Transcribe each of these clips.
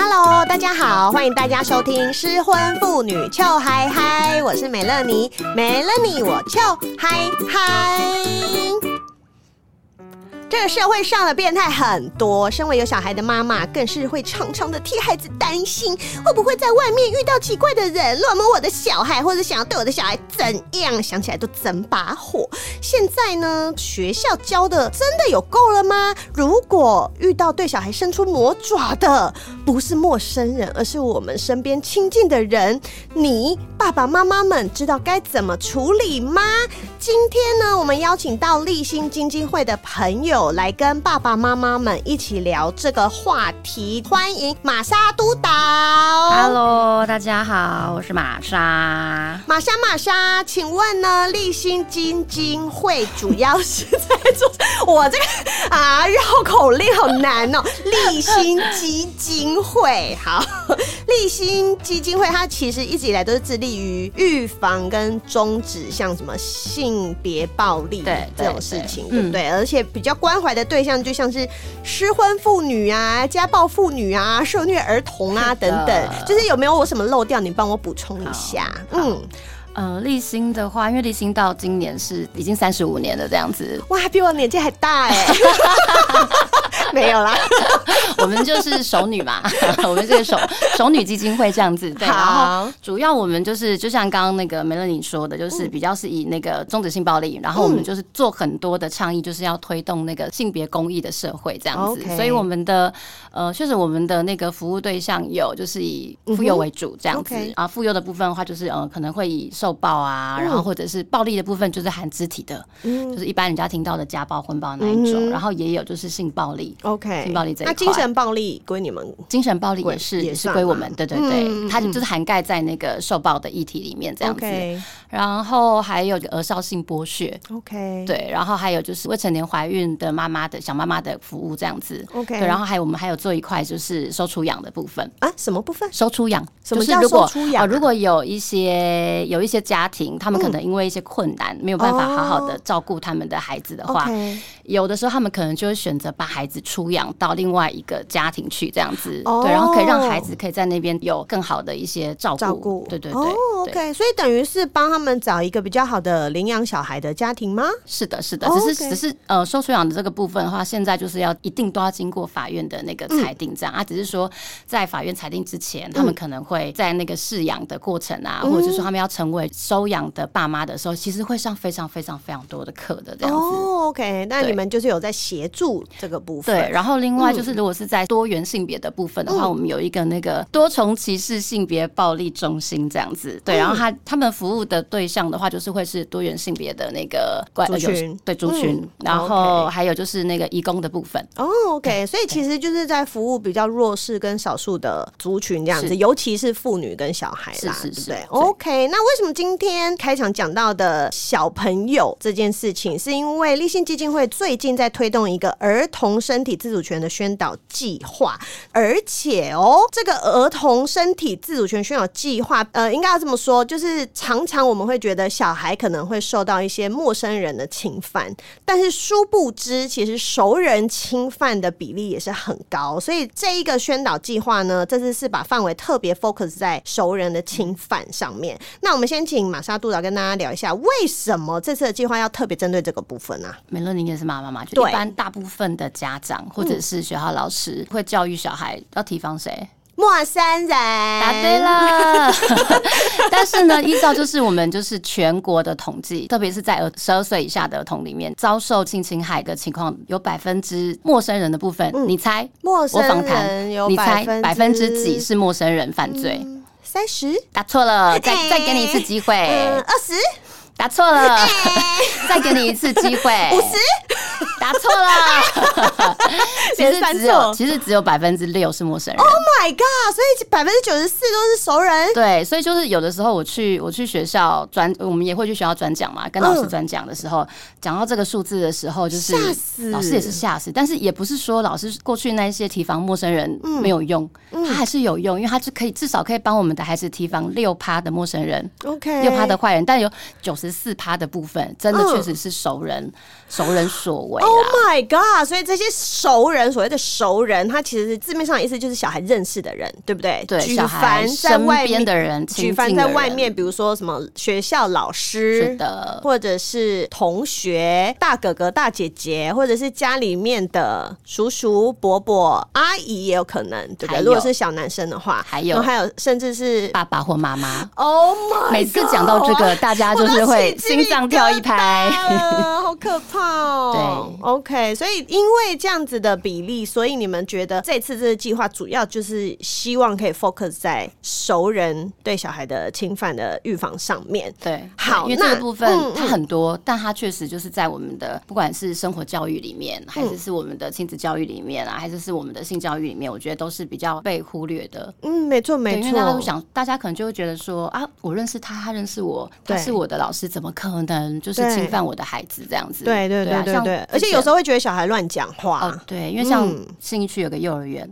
Hello，大家好，欢迎大家收听失婚妇女俏嗨嗨，我是美乐妮，没了你我俏嗨嗨。这个社会上的变态很多，身为有小孩的妈妈，更是会常常的替孩子担心，会不会在外面遇到奇怪的人乱摸我的小孩，或者想要对我的小孩怎样？想起来都整把火。现在呢，学校教的真的有够了吗？如果遇到对小孩伸出魔爪的，不是陌生人，而是我们身边亲近的人，你爸爸妈妈们知道该怎么处理吗？今天呢，我们邀请到立新基金会的朋友。来跟爸爸妈妈们一起聊这个话题，欢迎玛莎督导。Hello，大家好，我是玛莎。玛莎，玛莎，请问呢？立新基金会主要是在做我这个啊绕口令好难哦。立新基金会，好，立新基金会，它其实一直以来都是致力于预防跟终止像什么性别暴力对这种事情，对不对？而且比较关。关怀的对象就像是失婚妇女啊、家暴妇女啊、受虐儿童啊等等，就是有没有我什么漏掉？你帮我补充一下。嗯。呃，立新的话，因为立新到今年是已经三十五年了，这样子，哇，比我年纪还大哎，没有啦，我们就是熟女嘛，我们这个熟熟女基金会这样子，对，好。然后主要我们就是就像刚刚那个梅乐你说的，就是比较是以那个终止性暴力，嗯、然后我们就是做很多的倡议，就是要推动那个性别公益的社会这样子，嗯、所以我们的呃，确实我们的那个服务对象有就是以妇幼为主这样子、嗯、啊，妇幼的部分的话，就是呃，可能会以受受暴啊，然后或者是暴力的部分，就是含肢体的，嗯，就是一般人家听到的家暴、婚暴那一种，然后也有就是性暴力，OK，性暴力这一块。那精神暴力归你们，精神暴力也是也是归我们，对对对，它就是涵盖在那个受暴的议题里面这样子。然后还有儿少性剥削，OK，对，然后还有就是未成年怀孕的妈妈的小妈妈的服务这样子，OK，对，然后还有我们还有做一块就是收出养的部分啊，什么部分？收出养，什么叫收出养？如果有一些有一些。家庭，他们可能因为一些困难，嗯、没有办法好好的照顾他们的孩子的话，哦 okay、有的时候他们可能就会选择把孩子出养到另外一个家庭去，这样子，哦、对，然后可以让孩子可以在那边有更好的一些照顾，照顾，对对对，哦，OK，对所以等于是帮他们找一个比较好的领养小孩的家庭吗？是的，是的，只是、哦 okay、只是呃，收出养的这个部分的话，现在就是要一定都要经过法院的那个裁定，这样、嗯、啊，只是说在法院裁定之前，他们可能会在那个饲养的过程啊，嗯、或者是说他们要成为收养的。爸妈的时候，其实会上非常非常非常多的课的这样子。哦，OK，那你们就是有在协助这个部分。对，然后另外就是，如果是在多元性别的部分的话，嗯、我们有一个那个多重歧视性别暴力中心这样子。对，然后他他们服务的对象的话，就是会是多元性别的那个族群，对族群。嗯、然后还有就是那个义工的部分。哦，OK，所以其实就是在服务比较弱势跟少数的族群这样子，尤其是妇女跟小孩啦，是是是对，对，OK，那为什么今天开场讲到的小朋友这件事情，是因为立信基金会最近在推动一个儿童身体自主权的宣导计划，而且哦，这个儿童身体自主权宣导计划，呃，应该要这么说，就是常常我们会觉得小孩可能会受到一些陌生人的侵犯，但是殊不知，其实熟人侵犯的比例也是很高，所以这一个宣导计划呢，这次是把范围特别 focus 在熟人的侵犯上面。那我们先请玛莎督导跟大家聊。一下为什么这次的计划要特别针对这个部分呢？美乐你也是妈妈嘛，就一般大部分的家长或者是学校老师会教育小孩要提防谁？陌生人。答对了。但是呢，依照就是我们就是全国的统计，特别是在儿十二岁以下的儿童里面，遭受性侵害的情况有百分之陌生人的部分，你猜？陌生人你猜百分之几是陌生人犯罪？三十？答错了，再 再给你一次机会。二十？答错了，再给你一次机会。五十？答错了，其实只有其实只有百分之六是陌生人。Oh my god！所以百分之九十四都是熟人。对，所以就是有的时候我去我去学校转，我们也会去学校转讲嘛，跟老师转讲的时候，讲到这个数字的时候，就是老师也是吓死。但是也不是说老师过去那一些提防陌生人没有用，他还是有用，因为他是可以至少可以帮我们的孩子提防六趴的陌生人，OK，六趴的坏人，但有九十四趴的部分真的确实是熟人，熟人所为。Oh my god！所以这些熟人，所谓的熟人，他其实是字面上的意思就是小孩认识识的人，对不对？对，举凡在外面的人，举凡在外面，比如说什么学校老师，是的，或者是同学、大哥哥、大姐姐，或者是家里面的叔叔、伯伯、阿姨也有可能，对不对？如果是小男生的话，还有还有，甚至是爸爸或妈妈。Oh my！每次讲到这个，大家就是会心脏跳一拍，可怕哦。对，OK，所以因为这样子的比例，所以你们觉得这次这个计划主要就是希望可以 focus 在熟人对小孩的侵犯的预防上面。对，好，因为这个部分它很多，但它确实就是在我们的不管是生活教育里面，还是是我们的亲子教育里面啊，还是是我们的性教育里面，我觉得都是比较被忽略的。嗯，没错没错，因为大家都想，大家可能就会觉得说啊，我认识他，他认识我，他是我的老师，怎么可能就是侵犯我的孩子这样子？对对对对对，而且有时候会觉得小孩乱讲话。哦，对，因为像信义区有个幼儿园，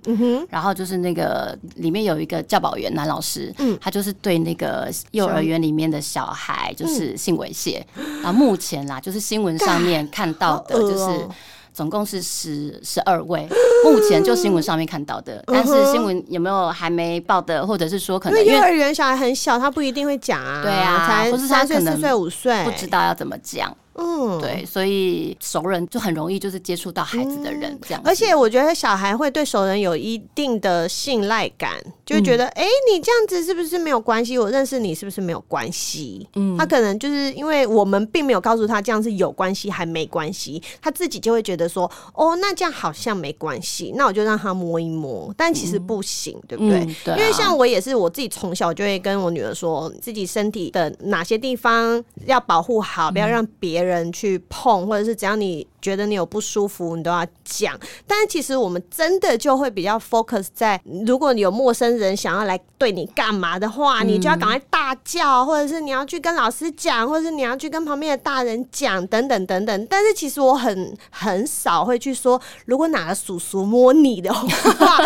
然后就是那个里面有一个教保员男老师，嗯，他就是对那个幼儿园里面的小孩就是性猥亵。然后目前啦，就是新闻上面看到的，就是总共是十十二位，目前就新闻上面看到的，但是新闻有没有还没报的，或者是说可能因为幼儿园小孩很小，他不一定会讲啊，对啊，才三岁、四岁、五岁，不知道要怎么讲。嗯，对，所以熟人就很容易就是接触到孩子的人、嗯、这样，而且我觉得小孩会对熟人有一定的信赖感，就会觉得，哎、嗯欸，你这样子是不是没有关系？我认识你是不是没有关系？嗯，他可能就是因为我们并没有告诉他这样是有关系还没关系，他自己就会觉得说，哦，那这样好像没关系，那我就让他摸一摸，但其实不行，嗯、对不对？嗯对啊、因为像我也是，我自己从小就会跟我女儿说，自己身体的哪些地方要保护好，不要让别人。人去碰，或者是只要你觉得你有不舒服，你都要讲。但是其实我们真的就会比较 focus 在，如果你有陌生人想要来对你干嘛的话，嗯、你就要赶快大叫，或者是你要去跟老师讲，或者是你要去跟旁边的大人讲，等等等等。但是其实我很很少会去说，如果哪个叔叔摸你的话，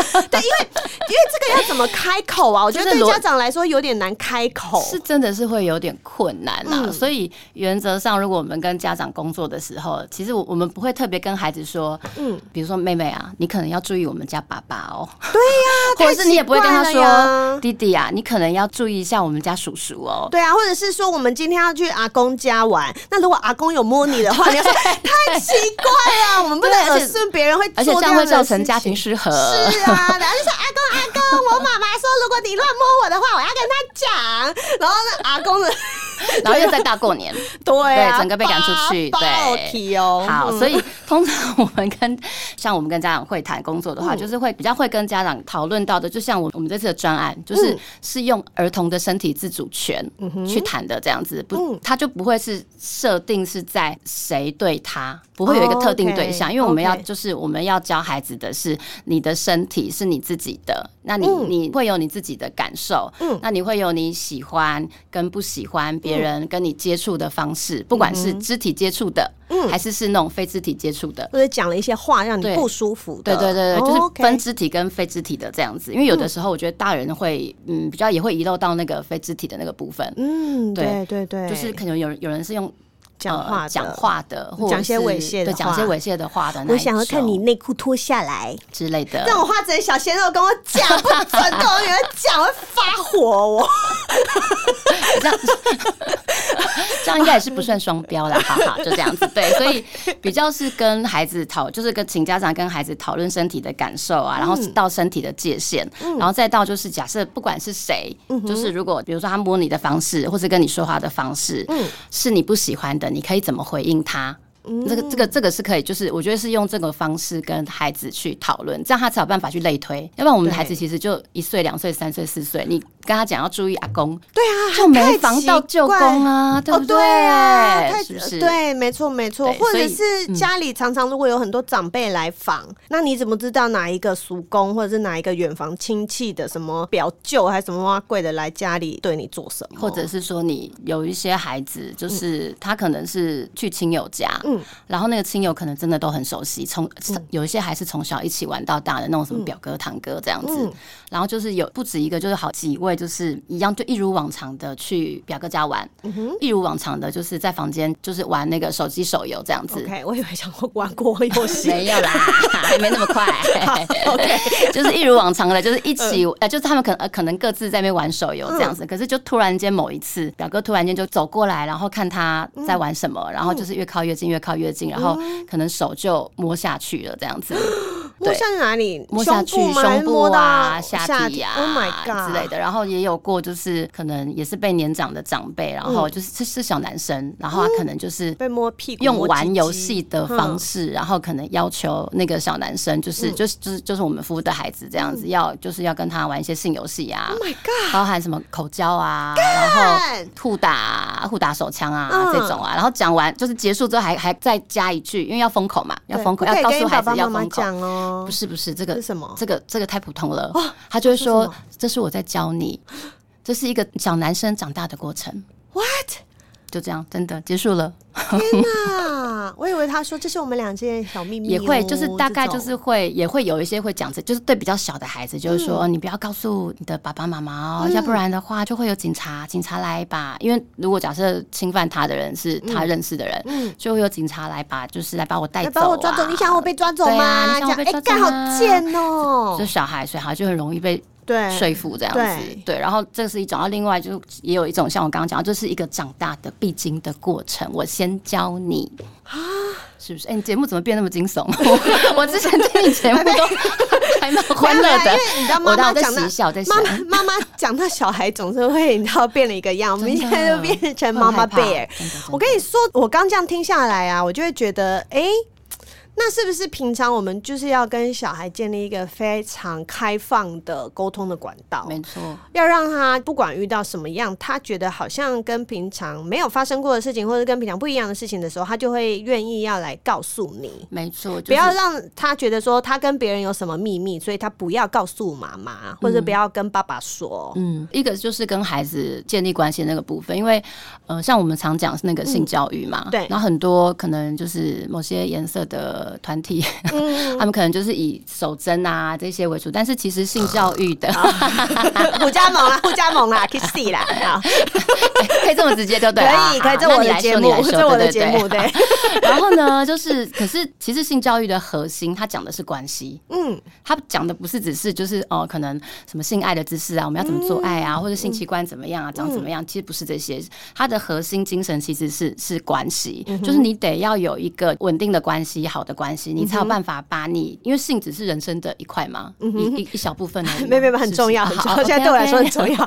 对，因为因为这个要怎么开口啊？我觉得对家长来说有点难开口，是真的是会有点困难啊。嗯、所以原则上，如果我们跟家长工作的时候，其实我我们不会特别跟孩子说，嗯，比如说妹妹啊，你可能要注意我们家爸爸哦。对呀，或者是你也不会跟他说，弟弟啊，你可能要注意一下我们家叔叔哦。对啊，或者是说我们今天要去阿公家玩，那如果阿公有摸你的话，你要说 太奇怪了，我们不能耳顺别人会，而且这样会造成家庭失和。是啊，然后就说阿公阿公，我妈妈说如果你乱摸我的话，我要跟他讲。然后呢阿公的。然后又在大过年，对，对，整个被赶出去，对，好，所以通常我们跟像我们跟家长会谈工作的话，就是会比较会跟家长讨论到的，就像我我们这次的专案，就是是用儿童的身体自主权去谈的这样子，不，他就不会是设定是在谁对他，不会有一个特定对象，因为我们要就是我们要教孩子的是你的身体是你自己的，那你你会有你自己的感受，嗯那你会有你喜欢跟不喜欢别人跟你接触的方式，不管是肢体接触的，嗯，还是是那种非肢体接触的，或者讲了一些话让你不舒服的，对对对对，就是分肢体跟非肢体的这样子。因为有的时候，我觉得大人会，嗯，比较也会遗漏到那个非肢体的那个部分，嗯，对对对，就是可能有有人是用讲话讲话的，或讲些猥亵的，讲些猥亵的话的，我想要看你内裤脱下来之类的。这种话只能小鲜肉跟我讲，不准跟我女儿讲，会发火我。这样子。这样应该也是不算双标啦，哈哈，就这样子。对，所以比较是跟孩子讨，就是跟请家长跟孩子讨论身体的感受啊，然后到身体的界限，然后再到就是假设不管是谁，就是如果比如说他摸你的方式，或者跟你说话的方式，是你不喜欢的，你可以怎么回应他？这个这个这个是可以，就是我觉得是用这个方式跟孩子去讨论，这样他才有办法去类推。要不然我们的孩子其实就一岁、两岁、三岁、四岁，你。跟他讲要注意阿公，对啊，就没防到舅公啊，对不对？是不是？对，没错，没错。或者是家里常常如果有很多长辈来访，那你怎么知道哪一个叔公或者是哪一个远房亲戚的什么表舅还是什么贵的来家里对你做什么？或者是说你有一些孩子，就是他可能是去亲友家，嗯，然后那个亲友可能真的都很熟悉，从有一些还是从小一起玩到大的那种什么表哥堂哥这样子，然后就是有不止一个，就是好几位。会就是一样，就一如往常的去表哥家玩，嗯、一如往常的就是在房间就是玩那个手机手游这样子。OK，我以为想玩过游戏，没有啦，还没那么快。OK，就是一如往常的，就是一起，呃，就是他们可能呃可能各自在那边玩手游这样子。嗯、可是就突然间某一次，表哥突然间就走过来，然后看他在玩什么，嗯、然后就是越靠越近，越靠越近，然后可能手就摸下去了这样子。摸下去哪里？摸下去胸部啊、下体啊 Oh my God 之类的。然后也有过，就是可能也是被年长的长辈，然后就是是是小男生，然后他可能就是 被摸屁股，用玩游戏的方式，然后可能要求那个小男生，就是就是就是就是我们服务的孩子这样子，要就是要跟他玩一些性游戏啊。Oh my God，包含什么口交啊，然后互打互打手枪啊这种啊。然后讲完就是结束之后，还还再加一句，因为要封口嘛，要封口，要告诉孩子要封口。哦。不是不是，这个是什么？这个这个太普通了。他就会说：“这是我在教你，这是一个小男生长大的过程。” What？就这样，真的结束了。天哪！我以为他说这是我们两件小秘密，也会就是大概就是会也会有一些会讲这，就是对比较小的孩子，就是说你不要告诉你的爸爸妈妈哦，要不然的话就会有警察，警察来把，因为如果假设侵犯他的人是他认识的人，嗯，就会有警察来把，就是来把我带走，把我抓走。你想我被抓走吗？你想我被抓走？哎，干好贱哦！就小孩，所以好像就很容易被。对，说服这样子，对，对，然后这是一种，然后另外就也有一种，像我刚刚讲，这是一个长大的必经的过程。我先教你啊，是不是？哎，你节目怎么变那么惊悚？我之前听你节目都还蛮欢乐的，因为你知道妈妈在嬉笑，在妈妈妈妈讲到小孩总是会，你知道变了一个样，我们现在就变成妈妈 bear。我跟你说，我刚这样听下来啊，我就会觉得，哎。那是不是平常我们就是要跟小孩建立一个非常开放的沟通的管道？没错，要让他不管遇到什么样，他觉得好像跟平常没有发生过的事情，或者跟平常不一样的事情的时候，他就会愿意要来告诉你。没错，就是、不要让他觉得说他跟别人有什么秘密，所以他不要告诉妈妈，或者不要跟爸爸说。嗯，一个就是跟孩子建立关系的那个部分，因为呃，像我们常讲是那个性教育嘛，嗯、对，然后很多可能就是某些颜色的。团体，嗯、他们可能就是以守贞啊这些为主，但是其实性教育的，互加盟啊，互加盟啊，kiss 啦，可以这么直接就对，可以，可以，这我的节目，这我的节目，对。然后呢，就是可是其实性教育的核心，它讲的是关系，嗯，它讲的不是只是就是哦，可能什么性爱的知识啊，我们要怎么做爱啊，或者性器官怎么样啊，长怎么样，其实不是这些，它的核心精神其实是是关系，就是你得要有一个稳定的关系，好的关系。你才有办法把你，因为性只是人生的一块嘛，一一一小部分的，没没没，很重要，很重要，现在对我来说很重要。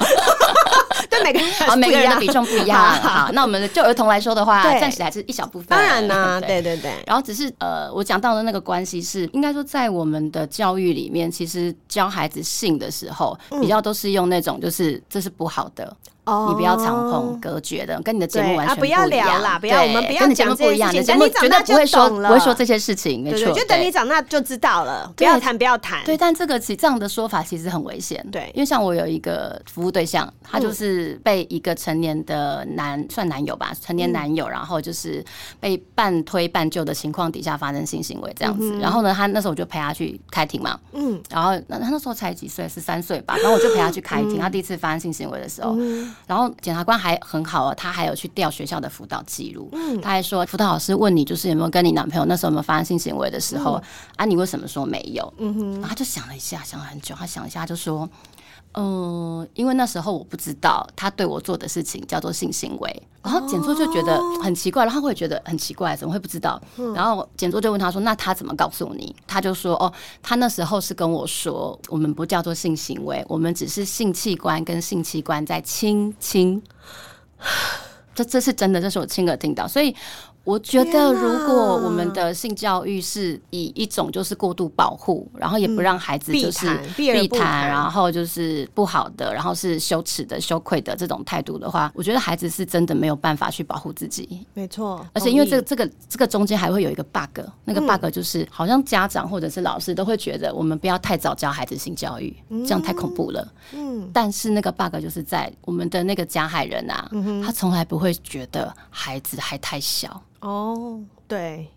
对 每个人，每个人的比重不一样。好，那我们就儿童来说的话，暂时还是一小部分。当然呢，对对对。然后只是呃，我讲到的那个关系是，应该说在我们的教育里面，其实教孩子性的时候，比较都是用那种就是这是不好的。哦，你不要常碰，隔绝的，跟你的节目完全不一样。不要聊啦，不要，我们不要跟你节目不一样。的节目绝对不会说不会说这些事情，没错。就等你长大就知道了，不要谈，不要谈。对，但这个其实这样的说法其实很危险。对，因为像我有一个服务对象，他就是被一个成年的男算男友吧，成年男友，然后就是被半推半就的情况底下发生性行为这样子。然后呢，他那时候我就陪他去开庭嘛，嗯，然后那他那时候才几岁，十三岁吧，然后我就陪他去开庭。他第一次发生性行为的时候。然后检察官还很好哦，他还有去调学校的辅导记录。嗯，他还说辅导老师问你，就是有没有跟你男朋友那时候有没有发生性行为的时候，嗯、啊，你为什么说没有？嗯哼，然后他就想了一下，想了很久，他想了一下就说。嗯，因为那时候我不知道他对我做的事情叫做性行为，然后简座就觉得很奇怪，然后会觉得很奇怪，怎么会不知道？然后简座就问他说：“那他怎么告诉你？”他就说：“哦，他那时候是跟我说，我们不叫做性行为，我们只是性器官跟性器官在亲亲。”这这是真的，这是我亲耳听到，所以。我觉得，如果我们的性教育是以一种就是过度保护，然后也不让孩子就是避谈，然后就是不好的，然后是羞耻的、羞愧的这种态度的话，我觉得孩子是真的没有办法去保护自己。没错，而且因为这个这个这个中间还会有一个 bug，那个 bug 就是好像家长或者是老师都会觉得我们不要太早教孩子性教育，这样太恐怖了。嗯，但是那个 bug 就是在我们的那个加害人啊，他从来不会觉得孩子还太小。哦，对，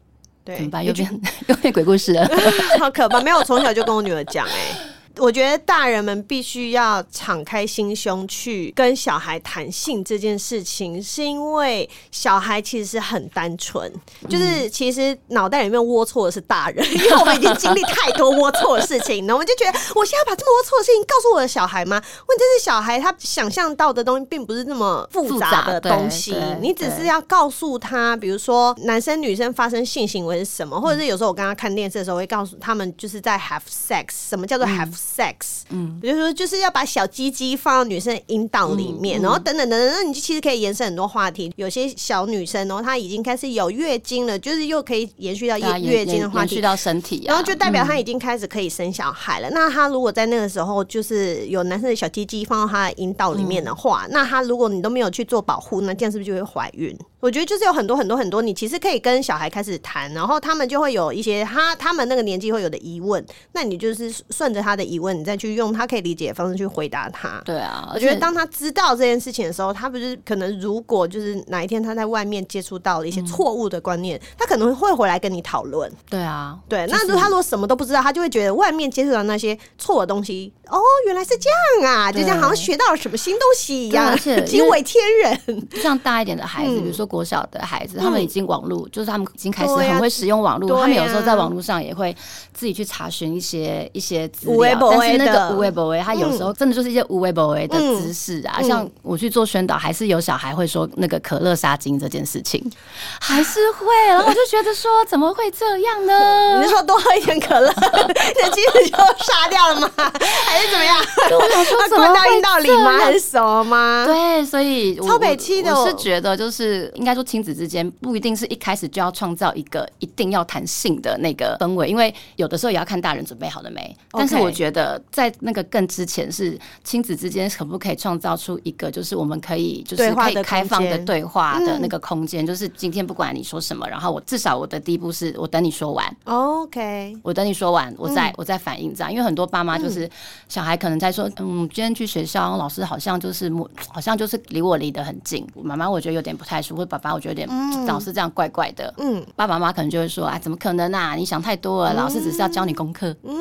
对，怎么办？又变 又变鬼故事了，好可怕！没有，我从小就跟我女儿讲，哎，我觉得大人们必须要敞开心胸去跟小孩谈性这件事情，是因为小孩其实是很单纯，就是其实脑袋里面龌龊的是大人，因为我们已经经历太多龌龊的事情，然后我们就觉得我现在把这么龌龊的事情告诉我的小孩吗？问题是小孩他想象到的东西并不是那么复杂的东西，你只是要告诉他，比如说男生女生发生性行为是什么，或者是有时候我跟他看电视的时候，会告诉他们就是在 have sex，什么叫做 have sex？嗯，比如说就是要把小鸡鸡放到女生的阴道里面，然后等等等等，那你就其实可以延伸很多话题。有些小女生，然后她已经开始有月经了，就是又可以延续到月月经的话题，延续到身体，然后就代表她已经开始可以生小孩了。那她如果在那个时候就是有男生的小鸡鸡放到她的阴道里面的话，那她如果你都没有去做保护，那这样是不是就会怀孕？我觉得就是有很多很多很多，你其实可以跟小孩开始谈，然后他们就会有一些他他们那个年纪会有的疑问，那你就是顺着他的疑问，你再去用他可以理解的方式去回答他。对啊，我觉得当他知道这件事情的时候，他不是可能如果就是哪一天他在外面接触到了一些错误的观念，嗯、他可能会回来跟你讨论。对啊，对，那如果他如果什么都不知道，他就会觉得外面接触到那些错的东西，哦，原来是这样啊，就像好像学到了什么新东西一样，惊为天人。像大一点的孩子，嗯、比如说国小的孩子。他们已经网络，就是他们已经开始很会使用网络。他们有时候在网络上也会自己去查询一些一些资料。但是那个无微不微，他有时候真的就是一些无微不微的知识啊。像我去做宣导，还是有小孩会说那个可乐杀精这件事情，还是会。然后我就觉得说，怎么会这样呢？你是说多喝一点可乐，那精子就杀掉了吗？还是怎么样？我想说，怎么会阴道里吗？还是什么吗？对，所以超北七的，我是觉得就是应该说亲子之间。不一定是一开始就要创造一个一定要谈性的那个氛围，因为有的时候也要看大人准备好了没。但是我觉得在那个更之前，是亲子之间可不可以创造出一个，就是我们可以就是可以开放的对话的那个空间，就是今天不管你说什么，然后我至少我的第一步是我等你说完，OK，我等你说完，我再我再反应这样。因为很多爸妈就是小孩可能在说，嗯，今天去学校，老师好像就是好像就是离我离得很近，妈妈我觉得有点不太舒服，或爸爸我觉得有点。老师这样怪怪的，嗯，爸爸妈妈可能就会说，啊，怎么可能啊？你想太多了，老师只是要教你功课，嗯，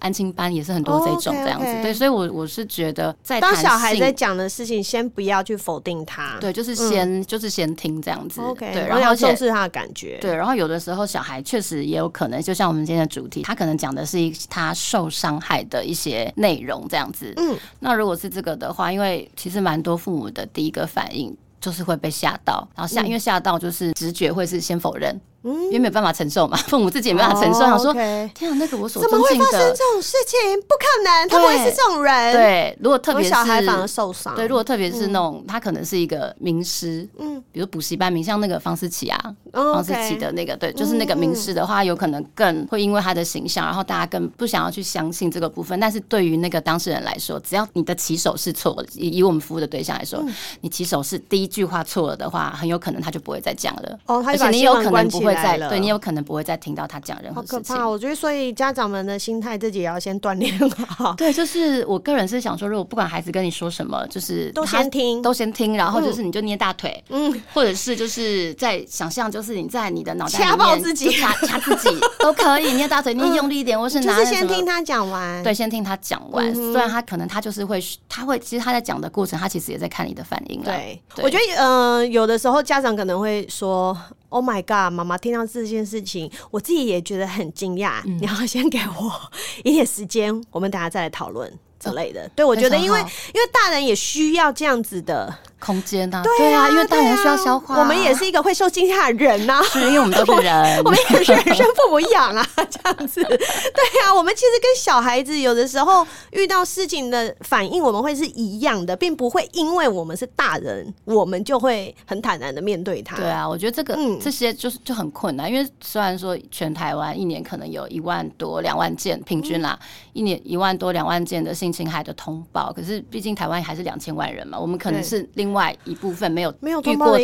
安亲班也是很多这种这样子，对，所以，我我是觉得，在当小孩在讲的事情，先不要去否定他，对，就是先就是先听这样子，OK，对，然后要重视他的感觉，对，然后有的时候小孩确实也有可能，就像我们今天的主题，他可能讲的是一他受伤害的一些内容这样子，嗯，那如果是这个的话，因为其实蛮多父母的第一个反应。就是会被吓到，然后吓，因为吓到就是直觉会是先否认。因为没有办法承受嘛，父母自己也没办法承受。想说，天啊，那个我所怎么会发生这种事情？不可能，他不会是这种人。对，如果特别是小孩反而受伤。对，如果特别是那种他可能是一个名师，嗯，比如补习班名，像那个方思琪啊，方思琪的那个，对，就是那个名师的话，有可能更会因为他的形象，然后大家更不想要去相信这个部分。但是对于那个当事人来说，只要你的起手是错了，以以我们服务的对象来说，你起手是第一句话错了的话，很有可能他就不会再讲了。哦，而且你有可能不会再，对你有可能。不会再听到他讲任何事情。好可怕！我觉得，所以家长们的心态自己也要先锻炼好。对，就是我个人是想说，如果不管孩子跟你说什么，就是都先听，都先听，然后就是你就捏大腿，嗯，或者是就是在想象，就是你在你的脑袋掐爆自己，掐掐自己 都可以，捏大腿，捏用力一点，或是拿就是先听他讲完，对，先听他讲完。虽然他可能他就是会，他会其实他在讲的过程，他其实也在看你的反应。对，我觉得呃，有的时候家长可能会说。Oh my god！妈妈听到这件事情，我自己也觉得很惊讶。嗯、你要先给我 一点时间，我们等下再来讨论之类的。哦、对，我觉得因为因为大人也需要这样子的。空间呐，对啊，因为大人需要消化。我们也是一个会受惊吓的人呐，是因为我们都是人，我们也是人生父母养啊，这样子。对啊，我们其实跟小孩子有的时候遇到事情的反应，我们会是一样的，并不会因为我们是大人，我们就会很坦然的面对他。对啊，我觉得这个这些就是就很困难，因为虽然说全台湾一年可能有一万多两万件平均啦，一年一万多两万件的性侵害的通报，可是毕竟台湾还是两千万人嘛，我们可能是另外一部分没有没有遇过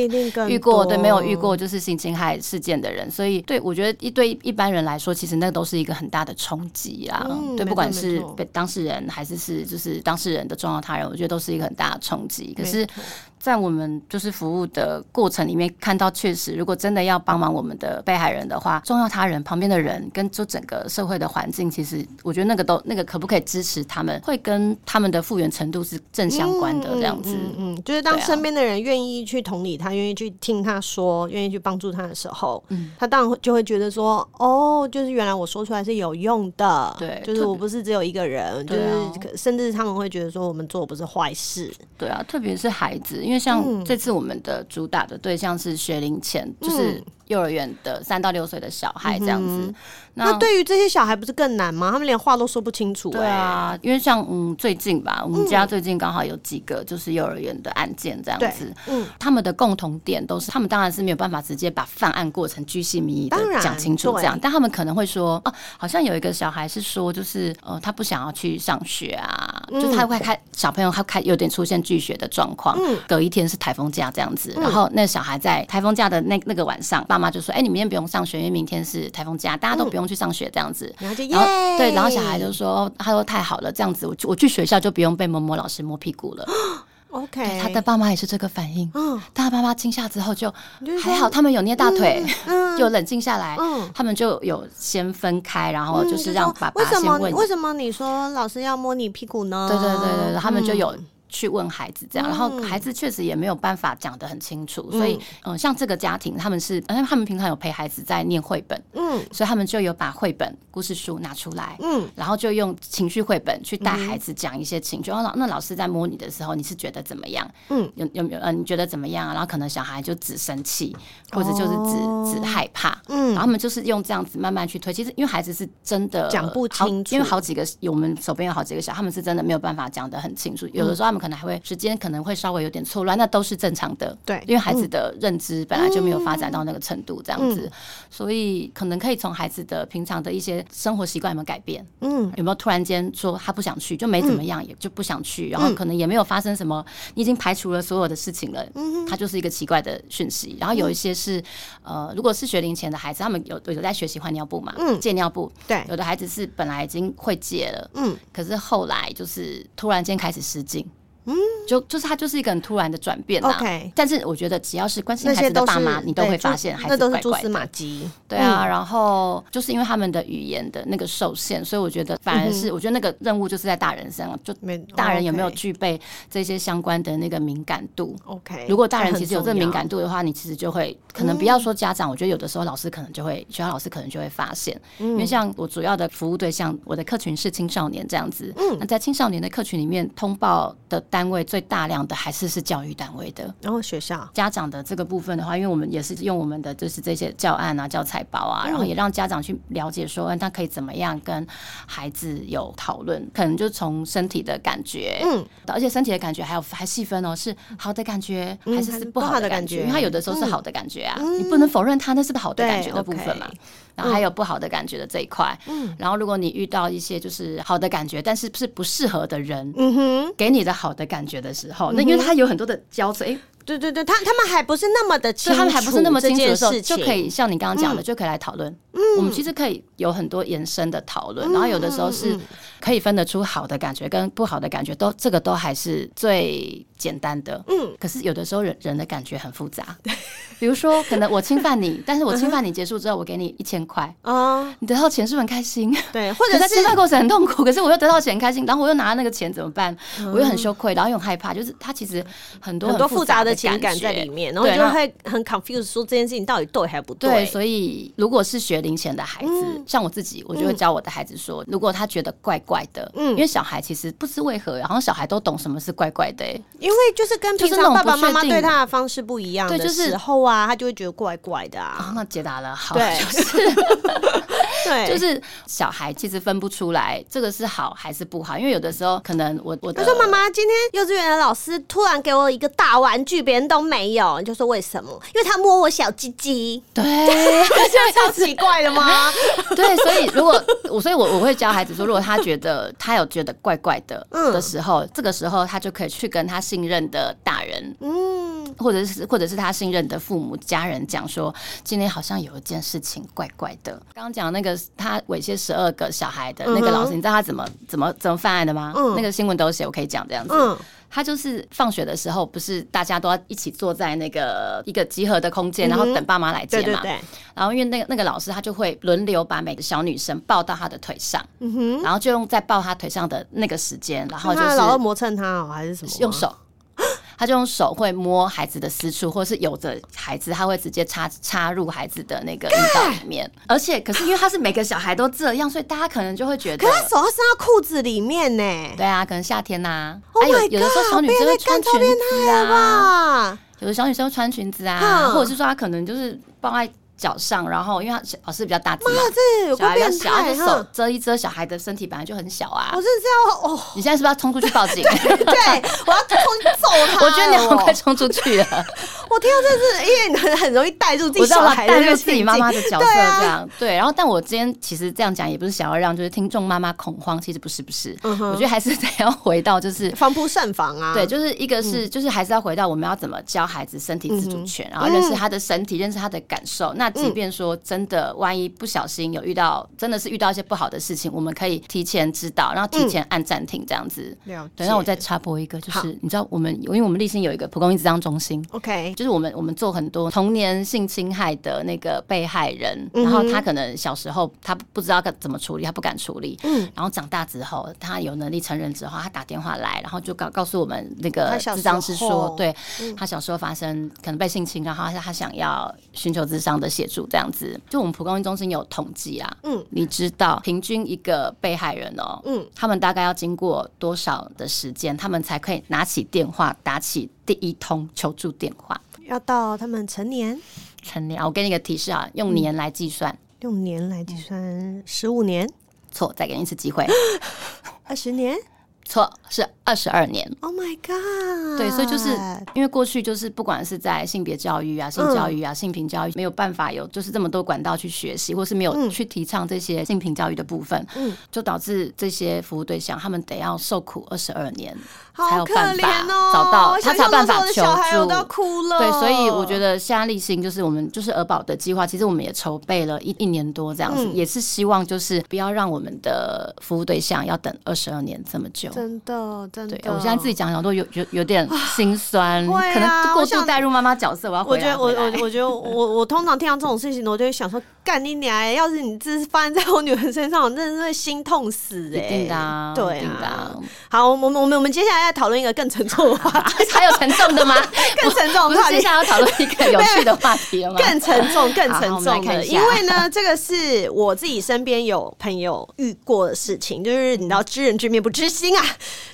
遇过对没有遇过就是性侵害事件的人，所以对我觉得一对一般人来说，其实那都是一个很大的冲击啊。嗯、对，不管是被当事人还是是就是当事人的重要他人，我觉得都是一个很大的冲击。可是。在我们就是服务的过程里面，看到确实，如果真的要帮忙我们的被害人的话，重要他人旁边的人跟就整个社会的环境，其实我觉得那个都那个可不可以支持他们，会跟他们的复原程度是正相关的这样子。嗯，嗯，嗯，就是当身边的人愿意去同理他，愿意去听他说，愿意去帮助他的时候，嗯，他当然就会觉得说，哦，就是原来我说出来是有用的，对，就是我不是只有一个人，就是甚至他们会觉得说，我们做的不是坏事，对啊，特别是孩子。因为像这次我们的主打的对象是学龄前，就是。幼儿园的三到六岁的小孩这样子，嗯、那，那对于这些小孩不是更难吗？他们连话都说不清楚，欸。对啊，因为像嗯最近吧，我们家最近刚好有几个就是幼儿园的案件这样子，嗯，他们的共同点都是，他们当然是没有办法直接把犯案过程巨细靡遗的讲清楚这样，但他们可能会说，哦、啊，好像有一个小孩是说，就是呃，他不想要去上学啊，嗯、就是他会开小朋友他开有点出现拒学的状况，嗯，隔一天是台风假这样子，然后那小孩在台风假的那那个晚上，爸妈就说：“哎、欸，你明天不用上学，因为明天是台风假，大家都不用去上学，这样子。嗯”然后，然后对，然后小孩就说：“他说太好了，这样子我我去学校就不用被某某老师摸屁股了。” OK，他的爸妈也是这个反应。嗯，但他爸妈惊吓之后就还好，他们有捏大腿，嗯，就冷静下来。嗯，他们就有先分开，然后就是让爸爸先问：“为什么？为什么你说老师要摸你屁股呢？”对对对对，他们就有。去问孩子这样，然后孩子确实也没有办法讲得很清楚，嗯、所以嗯、呃，像这个家庭，他们是，嗯，他们平常有陪孩子在念绘本，嗯，所以他们就有把绘本故事书拿出来，嗯，然后就用情绪绘本去带孩子讲一些情绪。然后、嗯、那老师在摸你的时候，你是觉得怎么样？嗯，有有没有？呃，你觉得怎么样？然后可能小孩就只生气，或者就是只、哦、只害怕，嗯，然后他们就是用这样子慢慢去推。其实因为孩子是真的讲不清楚，因为好几个，我们手边有好几个小孩，他们是真的没有办法讲得很清楚。有的时候他们可能还会时间。可能会稍微有点错乱，那都是正常的。对，因为孩子的认知本来就没有发展到那个程度，这样子，嗯、所以可能可以从孩子的平常的一些生活习惯有没有改变？嗯，有没有突然间说他不想去，就没怎么样，也就不想去，嗯、然后可能也没有发生什么，你已经排除了所有的事情了。嗯，他就是一个奇怪的讯息。然后有一些是，呃，如果是学龄前的孩子，他们有有在学习换尿布嘛？嗯，戒尿布。对，有的孩子是本来已经会戒了，嗯，可是后来就是突然间开始失禁。嗯，就就是他就是一个很突然的转变啦。OK，但是我觉得只要是关心孩子的爸妈，你都会发现孩子怪怪的。那都是蛛丝马迹。对啊，然后就是因为他们的语言的那个受限，所以我觉得反而是我觉得那个任务就是在大人身上，就大人有没有具备这些相关的那个敏感度？OK，如果大人其实有这个敏感度的话，你其实就会可能不要说家长，我觉得有的时候老师可能就会学校老师可能就会发现，因为像我主要的服务对象，我的客群是青少年这样子。嗯，那在青少年的客群里面，通报的单位最大量的还是是教育单位的，然后学校。家长的这个部分的话，因为我们也是用我们的就是这些教案啊、教材包啊，然后也让家长去了解说，嗯，他可以怎么样跟孩子有讨论，可能就从身体的感觉，嗯，而且身体的感觉还有还细分哦，是好的感觉还是是不好的感觉？因为他有的时候是好的感觉啊，你不能否认他那是不好的感觉的部分嘛。然后还有不好的感觉的这一块，嗯，然后如果你遇到一些就是好的感觉，但是是不适合的人，嗯哼，给你的好的感觉的时候，那因为它有很多的交错，哎，对对对，他他们还不是那么的清楚，他们还不是那么清楚的时候，就可以像你刚刚讲的，就可以来讨论。嗯，我们其实可以有很多延伸的讨论，然后有的时候是可以分得出好的感觉跟不好的感觉，都这个都还是最简单的。嗯，可是有的时候人人的感觉很复杂，比如说可能我侵犯你，但是我侵犯你结束之后，我给你一千块。啊，你得到钱是不是很开心？对，或者在侵犯过程很痛苦，可是我又得到钱很开心，然后我又拿那个钱怎么办？我又很羞愧，然后又很害怕，就是他其实很多很多复杂的情感在里面，然后就会很 confused，说这件事情到底对还是不对？对，所以如果是学。龄前的孩子，嗯、像我自己，我就会教我的孩子说，嗯、如果他觉得怪怪的，嗯，因为小孩其实不知为何，然后小孩都懂什么是怪怪的，欸，因为就是跟平常爸爸妈妈对他的方式不一样的时候啊，他就会觉得怪怪的啊。哦、那解答了，好，对，就是。对，就是小孩其实分不出来这个是好还是不好，因为有的时候可能我我他说妈妈，今天幼稚园的老师突然给我一个大玩具，别人都没有，你就说为什么？因为他摸我小鸡鸡，对，这超奇怪的吗？对，所以如果我，所以我我会教孩子说，如果他觉得他有觉得怪怪的的时候，嗯、这个时候他就可以去跟他信任的大人，嗯，或者是或者是他信任的父母家人讲说，今天好像有一件事情怪怪的。刚刚讲那个他猥亵十二个小孩的那个老师，嗯、你知道他怎么怎么怎么犯案的吗？嗯、那个新闻都写，我可以讲这样子。嗯他就是放学的时候，不是大家都要一起坐在那个一个集合的空间，然后等爸妈来接嘛。对对对。然后因为那个那个老师，他就会轮流把每个小女生抱到他的腿上。然后就用在抱他腿上的那个时间，然后就是老磨蹭他哦，还是什么？用手。他就用手会摸孩子的私处，或是有的孩子他会直接插插入孩子的那个阴道里面，而且可是因为他是每个小孩都这样，所以大家可能就会觉得，可是他手要伸到裤子里面呢？对啊，可能夏天呐、啊，哎、oh 啊、有有的时候小女生会穿裙子啊，有的小女生会穿裙子啊，或者是说她可能就是抱在。脚上，然后因为他老师比较大只嘛，小孩比较小，他的手遮一遮小孩的身体，本来就很小啊。我是这样哦，你现在是不是要冲出去报警？对，对，我要冲去揍他。我觉得你好快冲出去了。我听到这是，因为你很很容易带入自己小孩，带入自己妈妈的角色这样。对，然后但我今天其实这样讲也不是想要让就是听众妈妈恐慌，其实不是不是，我觉得还是得要回到就是防不胜防啊。对，就是一个是就是还是要回到我们要怎么教孩子身体自主权，然后认识他的身体，认识他的感受。那即便说。真的，万一不小心有遇到，真的是遇到一些不好的事情，我们可以提前知道，然后提前按暂停这样子。嗯、对，那我再插播一个，就是你知道，我们因为我们立新有一个蒲公英智商中心，OK，就是我们我们做很多童年性侵害的那个被害人，然后他可能小时候他不知道该怎么处理，他不敢处理，嗯，然后长大之后他有能力成人之后，他打电话来，然后就告告诉我们那个智商师说，对、嗯、他小时候发生可能被性侵，然后他想要寻求智商的协助这样子。就我们蒲公英中心有统计啊，嗯，你知道平均一个被害人哦，嗯，他们大概要经过多少的时间，他们才可以拿起电话打起第一通求助电话？要到他们成年，成年。我给你一个提示啊，用年来计算，用年来计算，十五年？错，再给你一次机会，二十年？错，是二十二年。Oh my god！对，所以就是因为过去就是不管是在性别教育啊、性教育啊、性平教育，没有办法有就是这么多管道去学习，或是没有去提倡这些性平教育的部分，嗯，就导致这些服务对象他们得要受苦二十二年，才有办法找到他才有办法求助。对，所以我觉得现在立新就是我们就是儿保的计划，其实我们也筹备了一一年多这样子，也是希望就是不要让我们的服务对象要等二十二年这么久。真的，真的，我现在自己讲讲都有有有点心酸，可能过度带入妈妈角色。我要，我觉得，我我我觉得，我我通常听到这种事情，我就会想说，干你娘！要是你这是发生在我女儿身上，我真的是会心痛死哎！一定的，对啊。好，我们我们我们接下来要讨论一个更沉重的话题，还有沉重的吗？更沉重的话题，接下来要讨论一个有趣的话题了吗？更沉重，更沉重的，因为呢，这个是我自己身边有朋友遇过的事情，就是你知道，知人知面不知心啊，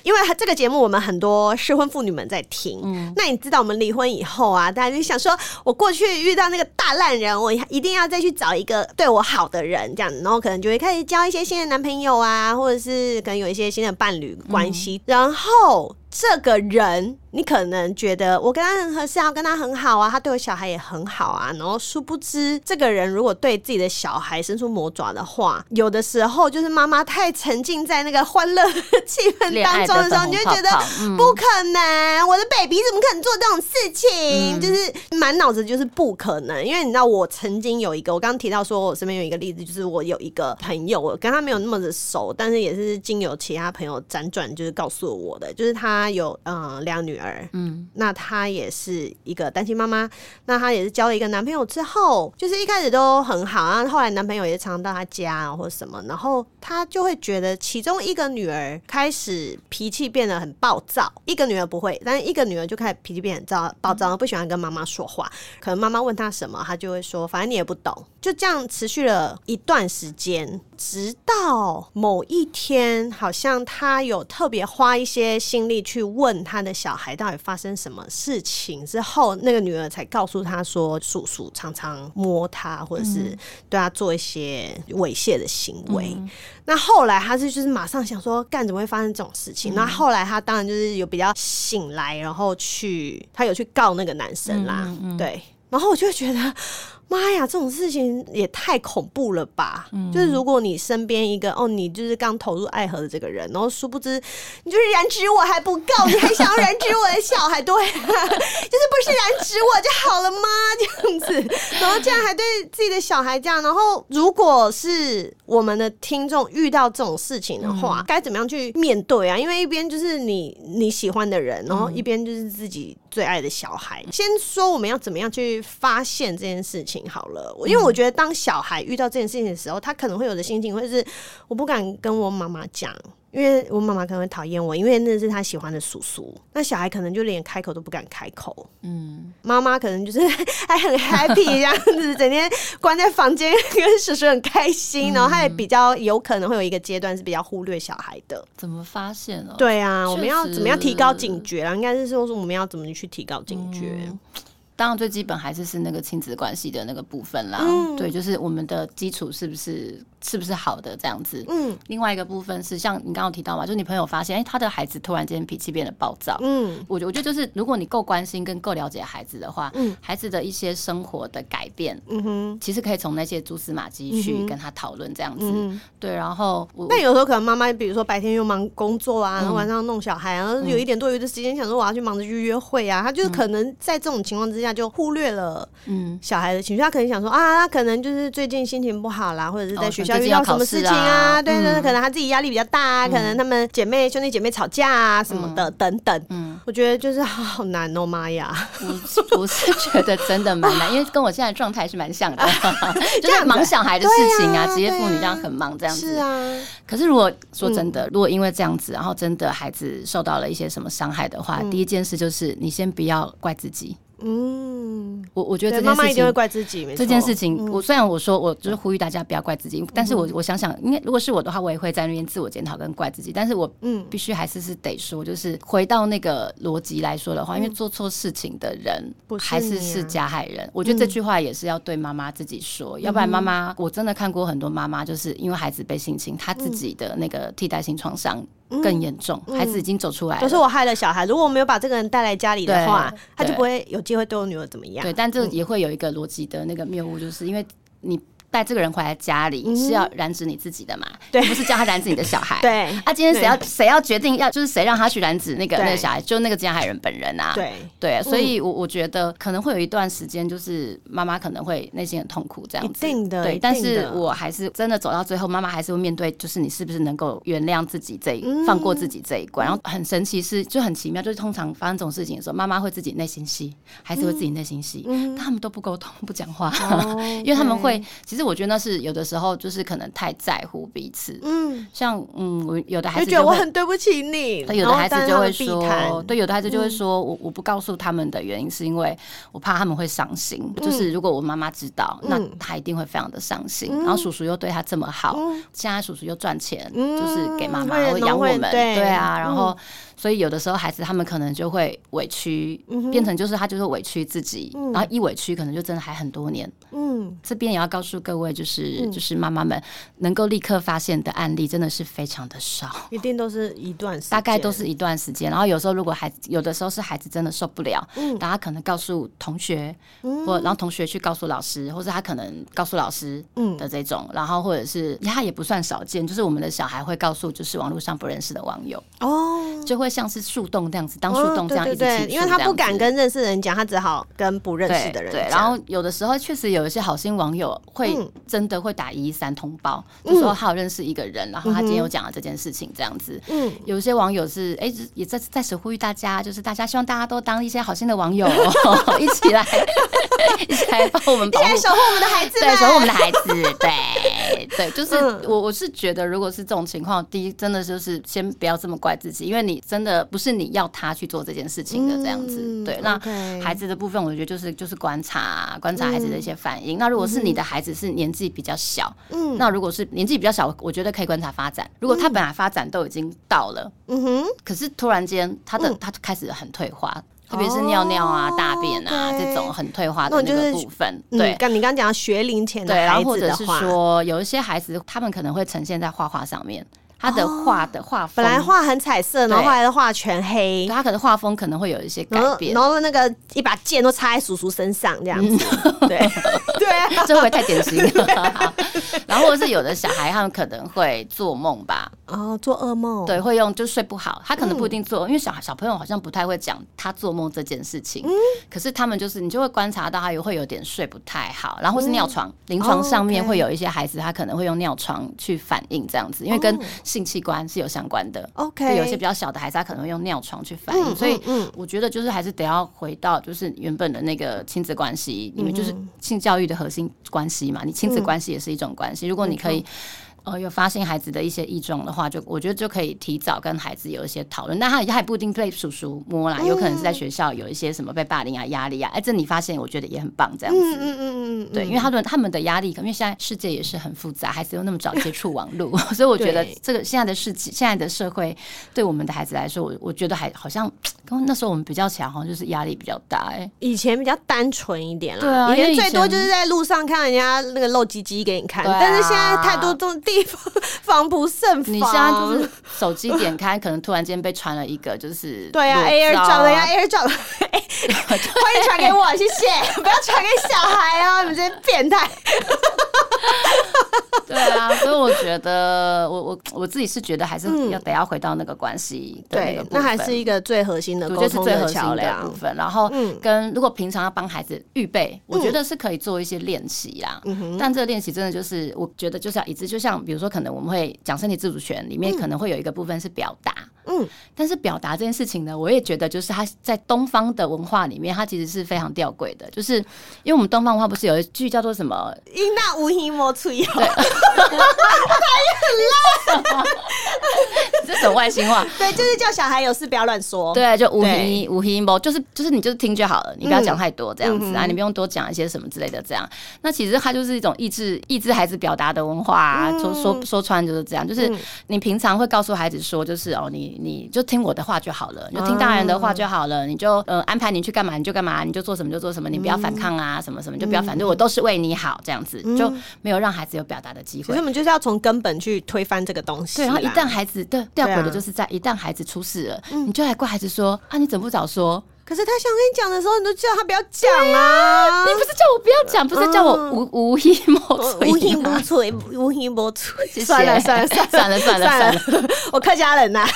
因为。这个节目我们很多适婚妇女们在听，嗯，那你知道我们离婚以后啊，大家就想说，我过去遇到那个大烂人，我一定要再去找一个对我好的人，这样，然后可能就会开始交一些新的男朋友啊，或者是可能有一些新的伴侣关系，嗯，然后。Paul 这个人，你可能觉得我跟他很合适啊，跟他很好啊，他对我小孩也很好啊。然后殊不知，这个人如果对自己的小孩伸出魔爪的话，有的时候就是妈妈太沉浸在那个欢乐气氛当中的时候，你就觉得不可能，我的 baby 怎么可能做这种事情？就是满脑子就是不可能。因为你知道，我曾经有一个，我刚刚提到说我身边有一个例子，就是我有一个朋友，我跟他没有那么的熟，但是也是经由其他朋友辗转就是告诉我的，就是他。她有嗯两女儿，嗯，那她也是一个单亲妈妈。那她也是交了一个男朋友之后，就是一开始都很好，然后后来男朋友也常常到她家啊或者什么，然后她就会觉得其中一个女儿开始脾气变得很暴躁，一个女儿不会，但是一个女儿就开始脾气变得很躁暴躁，不喜欢跟妈妈说话。可能妈妈问她什么，她就会说，反正你也不懂。就这样持续了一段时间，直到某一天，好像她有特别花一些心力。去问他的小孩到底发生什么事情之后，那个女儿才告诉他说，叔叔常常摸他，或者是对他做一些猥亵的行为。嗯、那后来他是就是马上想说，干怎么会发生这种事情？嗯、那后来他当然就是有比较醒来，然后去他有去告那个男生啦，对。然后我就觉得。妈呀，这种事情也太恐怖了吧！嗯、就是如果你身边一个哦，你就是刚投入爱河的这个人，然后殊不知你就是染指我还不够，你还想要染指我的小孩，对、啊，就是不是染指我就好了吗？这样子，然后这样还对自己的小孩这样，然后如果是我们的听众遇到这种事情的话，该、嗯、怎么样去面对啊？因为一边就是你你喜欢的人，然后一边就是自己最爱的小孩。先说我们要怎么样去发现这件事情。好了，因为我觉得当小孩遇到这件事情的时候，他可能会有的心情会是我不敢跟我妈妈讲，因为我妈妈可能会讨厌我，因为那是他喜欢的叔叔。那小孩可能就连开口都不敢开口。嗯，妈妈可能就是 还很 happy 这样子，整天关在房间跟叔叔很开心，然后他也比较有可能会有一个阶段是比较忽略小孩的。怎么发现呢？对啊，我们要怎么样提高警觉啊？应该是说说我们要怎么去提高警觉。嗯当然，最基本还是是那个亲子关系的那个部分啦。嗯、对，就是我们的基础是不是是不是好的这样子。嗯。另外一个部分是像你刚刚提到嘛，就是你朋友发现，哎、欸，他的孩子突然间脾气变得暴躁。嗯。我觉我觉得就是，如果你够关心跟够了解孩子的话，嗯，孩子的一些生活的改变，嗯哼，其实可以从那些蛛丝马迹去跟他讨论这样子。嗯、对，然后那有时候可能妈妈，比如说白天又忙工作啊，然后晚上弄小孩，然后有一点多余的时间，想说我要去忙着去约会啊，他就是可能在这种情况之下。就忽略了嗯小孩的情绪，他可能想说啊，他可能就是最近心情不好啦，或者是在学校遇到什么事情啊，对对，可能他自己压力比较大啊，可能他们姐妹兄弟姐妹吵架啊什么的等等。嗯，我觉得就是好难哦，妈呀！我我是觉得真的蛮难，因为跟我现在状态是蛮像的，就是忙小孩的事情啊，职业妇女这样很忙这样子。是啊。可是如果说真的，如果因为这样子，然后真的孩子受到了一些什么伤害的话，第一件事就是你先不要怪自己。嗯，我我觉得这件事情，妈妈一定会怪自己。这件事情，我虽然我说我就是呼吁大家不要怪自己，但是我我想想，应该如果是我的话，我也会在那边自我检讨跟怪自己。但是我嗯，必须还是是得说，就是回到那个逻辑来说的话，因为做错事情的人还是是加害人。我觉得这句话也是要对妈妈自己说，要不然妈妈我真的看过很多妈妈，就是因为孩子被性侵，她自己的那个替代性创伤。更严重，孩子已经走出来了。都是我害了小孩。如果我没有把这个人带来家里的话，他就不会有机会对我女儿怎么样。对，但这也会有一个逻辑的那个谬误，就是因为你。带这个人回来家里是要染指你自己的嘛？对，不是叫他染指你的小孩。对，啊，今天谁要谁要决定要就是谁让他去染指那个那个小孩，就那个加害人本人啊。对对，所以我我觉得可能会有一段时间，就是妈妈可能会内心很痛苦这样子。一定的，对。但是我还是真的走到最后，妈妈还是会面对，就是你是不是能够原谅自己这一放过自己这一关。然后很神奇是就很奇妙，就是通常发生这种事情的时候，妈妈会自己内心戏，孩子会自己内心戏，他们都不沟通不讲话，因为他们会其实。我觉得那是有的时候就是可能太在乎彼此，嗯，像嗯，我有的孩子就觉得我很对不起你，有的孩子就会说，对，有的孩子就会说我我不告诉他们的原因是因为我怕他们会伤心，就是如果我妈妈知道，那他一定会非常的伤心。然后叔叔又对他这么好，现在叔叔又赚钱，就是给妈妈或养我们，对。啊，然后。所以有的时候孩子他们可能就会委屈，变成就是他就是委屈自己，然后一委屈可能就真的还很多年。嗯，这边也要告诉各位，就是就是妈妈们能够立刻发现的案例真的是非常的少，一定都是一段时间，大概都是一段时间。然后有时候如果孩子有的时候是孩子真的受不了，嗯，大家可能告诉同学，或然后同学去告诉老师，或者他可能告诉老师，嗯。的这种，然后或者是他也不算少见，就是我们的小孩会告诉就是网络上不认识的网友，哦，就会。像是树洞这样子，当树洞这样一直起，因为他不敢跟认识的人讲，他只好跟不认识的人然后有的时候确实有一些好心网友会真的会打一一三通报，就说他有认识一个人，然后他今天有讲了这件事情这样子。嗯，有些网友是哎，也在在此呼吁大家，就是大家希望大家都当一些好心的网友，一起来 一起来帮我们保护。守护我们的孩子，对，守护我们的孩子，对对，就是我我是觉得，如果是这种情况，第一真的就是先不要这么怪自己，因为你真。真的不是你要他去做这件事情的这样子，嗯、对。那孩子的部分，我觉得就是就是观察观察孩子的一些反应。嗯、那如果是你的孩子是年纪比较小，嗯，那如果是年纪比较小，我觉得可以观察发展。如果他本来发展都已经到了，嗯哼，可是突然间他的他开始很退化，特别是尿尿啊、大便啊这种很退化的那个部分。对，刚你刚刚讲学龄前的孩子的话，对，然后或者是说有一些孩子他们可能会呈现在画画上面。他的画的画风。本来画很彩色，然后后来的画全黑，他可能画风可能会有一些改变，然后那个一把剑都插在叔叔身上这样子，对。对啊，这会不会太典型？了？然后或者是有的小孩他们可能会做梦吧，哦，做噩梦，对，会用就睡不好，他可能不一定做，因为小小朋友好像不太会讲他做梦这件事情，可是他们就是你就会观察到他有会有点睡不太好，然后或是尿床，临床上面会有一些孩子他可能会用尿床去反应这样子，因为跟性器官是有相关的。OK，有些比较小的孩子他可能会用尿床去反应，所以我觉得就是还是得要回到就是原本的那个亲子关系，因为就是性教育的核心关系嘛，你亲子关系也是一种关系，如果你可以。呃，有发现孩子的一些异状的话，就我觉得就可以提早跟孩子有一些讨论。但他他也不一定被叔叔摸啦，有可能是在学校有一些什么被霸凌啊、压力啊。哎，这你发现，我觉得也很棒，这样子。嗯嗯嗯嗯。对，因为他们他们的压力，因为现在世界也是很复杂，孩子又那么早接触网络，所以我觉得这个现在的世界，现在的社会，对我们的孩子来说，我我觉得还好像跟那时候我们比较强，好像就是压力比较大。哎，以前比较单纯一点啦，对啊，以前最多就是在路上看人家那个露鸡鸡给你看，但是现在太多这种地方。防不胜防。你现在就是手机点开，可能突然间被传了一个，就是 对啊，AirDrop 的呀，AirDrop，欢迎传给我，谢谢，不要传给小孩啊，你们这些变态。对啊，所以我觉得，我我我自己是觉得，还是要得要回到那个关系对那个部分，那还是一个最核心的沟通的桥梁部分。然后，跟如果平常要帮孩子预备，我觉得是可以做一些练习啦。但这个练习真的就是，我觉得就是要一致，就像比如说，可能我们会讲身体自主权，里面可能会有一个部分是表达。嗯，但是表达这件事情呢，我也觉得就是他在东方的文化里面，它其实是非常吊诡的。就是因为我们东方文化不是有一句叫做什么“因那无形莫出有”，对，他也很烂，这是什么外星话？对，就是叫小孩有事不要乱说。对，就无形无形莫，就是就是你就是听就好了，你不要讲太多这样子啊，你不用多讲一些什么之类的这样。那其实它就是一种抑制抑制孩子表达的文化啊，说说说穿就是这样。就是你平常会告诉孩子说，就是哦你。你就听我的话就好了，你就听大人的话就好了。你就呃安排你去干嘛你就干嘛，你就做什么就做什么，你不要反抗啊，什么什么就不要反对，我都是为你好这样子，就没有让孩子有表达的机会。所以我们就是要从根本去推翻这个东西。对，然后一旦孩子对掉轨的就是在一旦孩子出事了，你就来怪孩子说啊，你怎么不早说？可是他想跟你讲的时候，你都叫他不要讲啊！你不是叫我不要讲，不是叫我无无一莫催，无意莫吹，无意莫吹。算了算了算了算了算了，我客家人呐。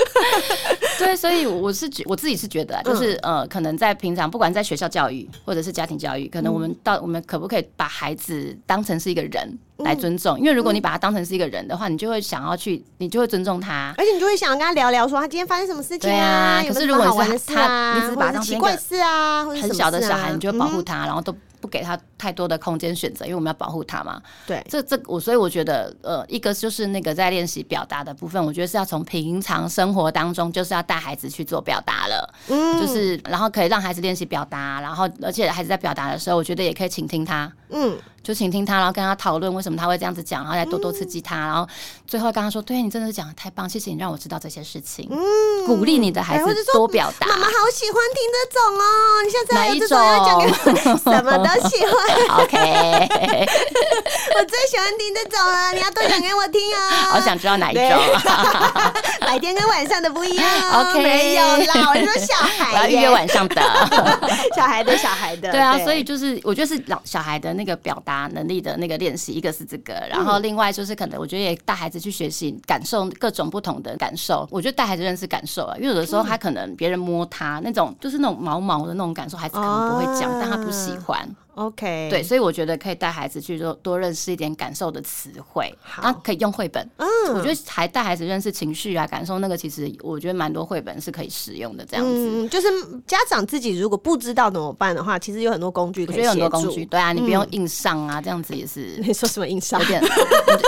对，所以我是觉我自己是觉得，就是呃，可能在平常不管在学校教育或者是家庭教育，可能我们到我们可不可以把孩子当成是一个人？来尊重，因为如果你把他当成是一个人的话，你就会想要去，你就会尊重他，而且你就会想要跟他聊聊，说他今天发生什么事情啊？可是如果你是他，你只是把他当成奇怪事啊，很小的小孩，你就保护他，然后都不给他太多的空间选择，因为我们要保护他嘛。对，这这我所以我觉得，呃，一个就是那个在练习表达的部分，我觉得是要从平常生活当中，就是要带孩子去做表达了，嗯，就是然后可以让孩子练习表达，然后而且孩子在表达的时候，我觉得也可以倾听他，嗯。就倾听他，然后跟他讨论为什么他会这样子讲，然后再多多刺激他，然后最后跟他说：“对，你真的是讲的太棒，谢谢你让我知道这些事情。”嗯，鼓励你的孩子多表达。妈妈好喜欢听这种哦，你现在还有这种要讲 什么都喜欢。OK，我最喜欢听这种了，你要多讲给我听哦。好想知道哪一种，白天跟晚上的不一样。OK，没有啦，我说小孩，我要预约晚上的，小孩的小孩的。对啊，所以就是我觉得是老小孩的那个表达。能力的那个练习，一个是这个，然后另外就是可能，我觉得也带孩子去学习，感受各种不同的感受。我觉得带孩子认识感受啊，因为有的时候他可能别人摸他那种，就是那种毛毛的那种感受，孩子可能不会讲，但他不喜欢。OK，对，所以我觉得可以带孩子去多多认识一点感受的词汇，那可以用绘本。嗯，我觉得还带孩子认识情绪啊、感受，那个其实我觉得蛮多绘本是可以使用的。这样子，嗯，就是家长自己如果不知道怎么办的话，其实有很多工具可以协助。有很多工具，对啊，你不用硬上啊，这样子也是。你说什么硬上？有点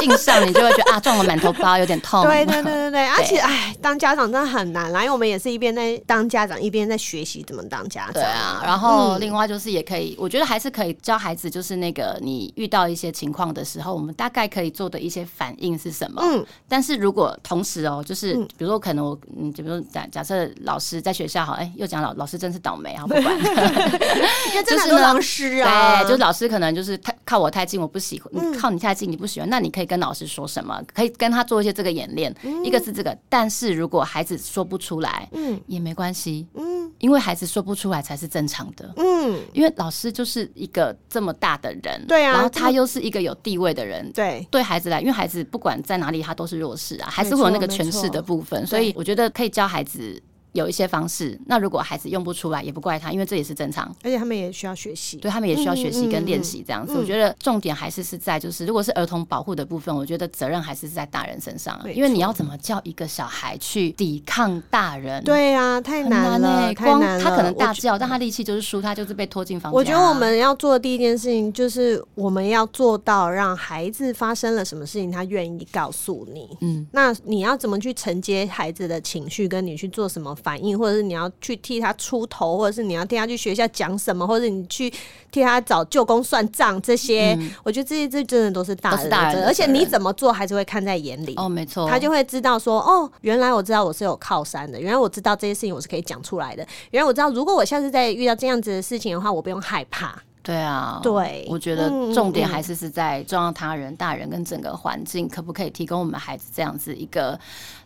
硬上，你就会觉得啊，撞了满头包，有点痛。对对对对对，而且哎，当家长真的很难啦，因为我们也是一边在当家长，一边在学习怎么当家长。对啊，然后另外就是也可以，我觉得还是可以教孩子，就是那个你遇到一些情况的时候，我们大概可以做的一些反应是什么？嗯，但是如果同时哦，就是比如说可能我嗯，就比如说假假设老师在学校好，哎，又讲老老师真是倒霉啊，不管，因为真的是老师啊，对，就是老师可能就是太靠我太近，我不喜欢，嗯、靠你太近你不喜欢，那你可以跟老师说什么？可以跟他做一些这个演练，嗯、一个是这个，但是如果孩子说不出来，嗯，也没关系，嗯，因为孩子说不出来才是正常的，嗯，因为老师就是一个这么大的人，对啊，然后他又是一个有地位的人，对，对孩子来，因为孩子不管在哪里，他都是弱势啊，还是会有那个权势的部分，所以我觉得可以教孩子。有一些方式，那如果孩子用不出来，也不怪他，因为这也是正常，而且他们也需要学习，对他们也需要学习跟练习这样子。嗯嗯嗯、我觉得重点还是是在就是，如果是儿童保护的部分，我觉得责任还是是在大人身上，因为你要怎么叫一个小孩去抵抗大人？对、啊，太难了，欸、光他可能大叫，但他力气就是输，他就是被拖进房间、啊。我觉得我们要做的第一件事情就是，我们要做到让孩子发生了什么事情，他愿意告诉你。嗯，那你要怎么去承接孩子的情绪，跟你去做什么反应，或者是你要。去替他出头，或者是你要替他去学校讲什么，或者你去替他找舅公算账，这些，嗯、我觉得这些这真的都是大人，大人，而且你怎么做，还是会看在眼里。哦，没错，他就会知道说，哦，原来我知道我是有靠山的，原来我知道这些事情我是可以讲出来的，原来我知道如果我下次再遇到这样子的事情的话，我不用害怕。对啊，对，我觉得重点还是是在重要他人、大人跟整个环境，可不可以提供我们孩子这样子一个。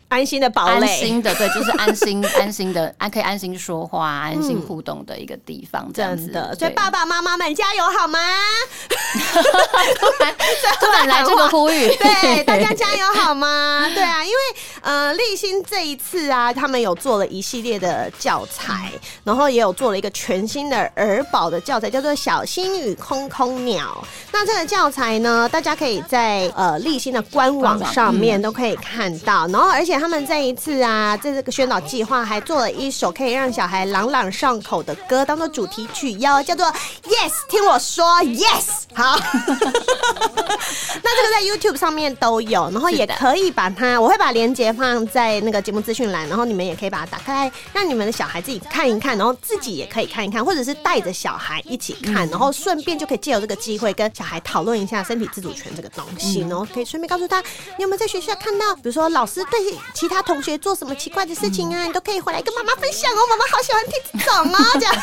安心的堡垒，安心的，对，就是安心、安心的，安可以安心说话、安心互动的一个地方，这样子。的，所以爸爸妈妈们加油好吗？突 然突然来这个呼吁，对大家加油好吗？对啊，因为呃，立新这一次啊，他们有做了一系列的教材，然后也有做了一个全新的儿保的教材，叫做《小心与空空鸟》。那这个教材呢，大家可以在呃立新的官网上面都可以看到，然后而且。他们这一次啊，在这个宣导计划还做了一首可以让小孩朗朗上口的歌，当做主题曲哟，叫做 Yes，听我说 Yes。好，那这个在 YouTube 上面都有，然后也可以把它，我会把链接放在那个节目资讯栏，然后你们也可以把它打开，让你们的小孩自己看一看，然后自己也可以看一看，或者是带着小孩一起看，然后顺便就可以借由这个机会跟小孩讨论一下身体自主权这个东西，然后可以顺便告诉他，你有没有在学校看到，比如说老师对。其他同学做什么奇怪的事情啊，你都可以回来跟妈妈分享哦。妈妈好喜欢听这种哦，这样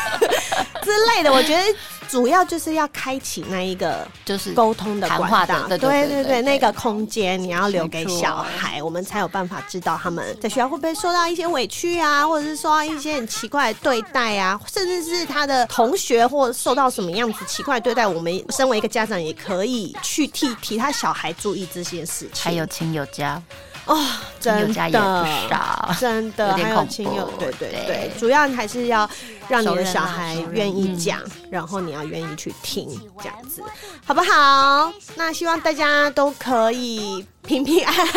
之类的。我觉得主要就是要开启那一个就是沟通的管道，对对对对，那个空间你要留给小孩，我们才有办法知道他们在学校会不会受到一些委屈啊，或者是受到一些很奇怪的对待啊，甚至是他的同学或受到什么样子奇怪的对待，我们身为一个家长也可以去替替他小孩注意这些事情。还有亲友家。哦，真的，真的，还有亲友，对对对，对主要还是要让你的小孩愿意讲，嗯、然后你要愿意去听，这样子，好不好？那希望大家都可以。平平安安，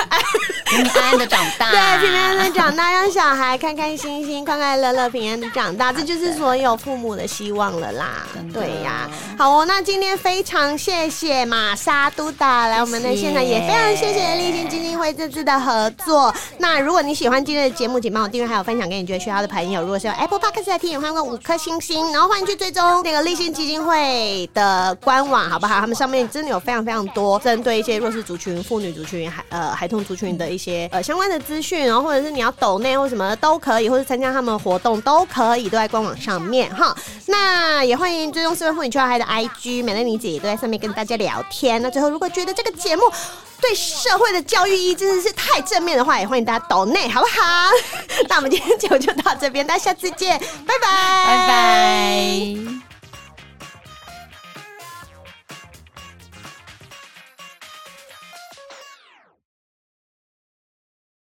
平平安安的长大，对，平平安安的长大，让小孩开开心心、快快乐乐、平安的长大，这就是所有父母的希望了啦。对呀，好哦，那今天非常谢谢玛莎督导来我们的现场，也非常谢谢励馨基金会这次的合作。那如果你喜欢今天的节目，请帮我订阅，还有分享给你觉得需要的朋友。如果是用 Apple Podcast 来听，也欢迎五颗星星，然后欢迎去追踪那个立信基金会的官网，好不好？他们上面真的有非常非常多针对一些弱势族群、妇女族群。孩呃孩童族群的一些呃相关的资讯，然后或者是你要抖内或什么都可以，或者参加他们的活动都可以，都在官网上面哈。那也欢迎追踪四位妇女秋嗨的 IG，美乐妮姐也都在上面跟大家聊天。那最后，如果觉得这个节目对社会的教育意义真的是太正面的话，也欢迎大家抖内，好不好？那我们今天节目就到这边，大家下次见，拜拜，拜拜。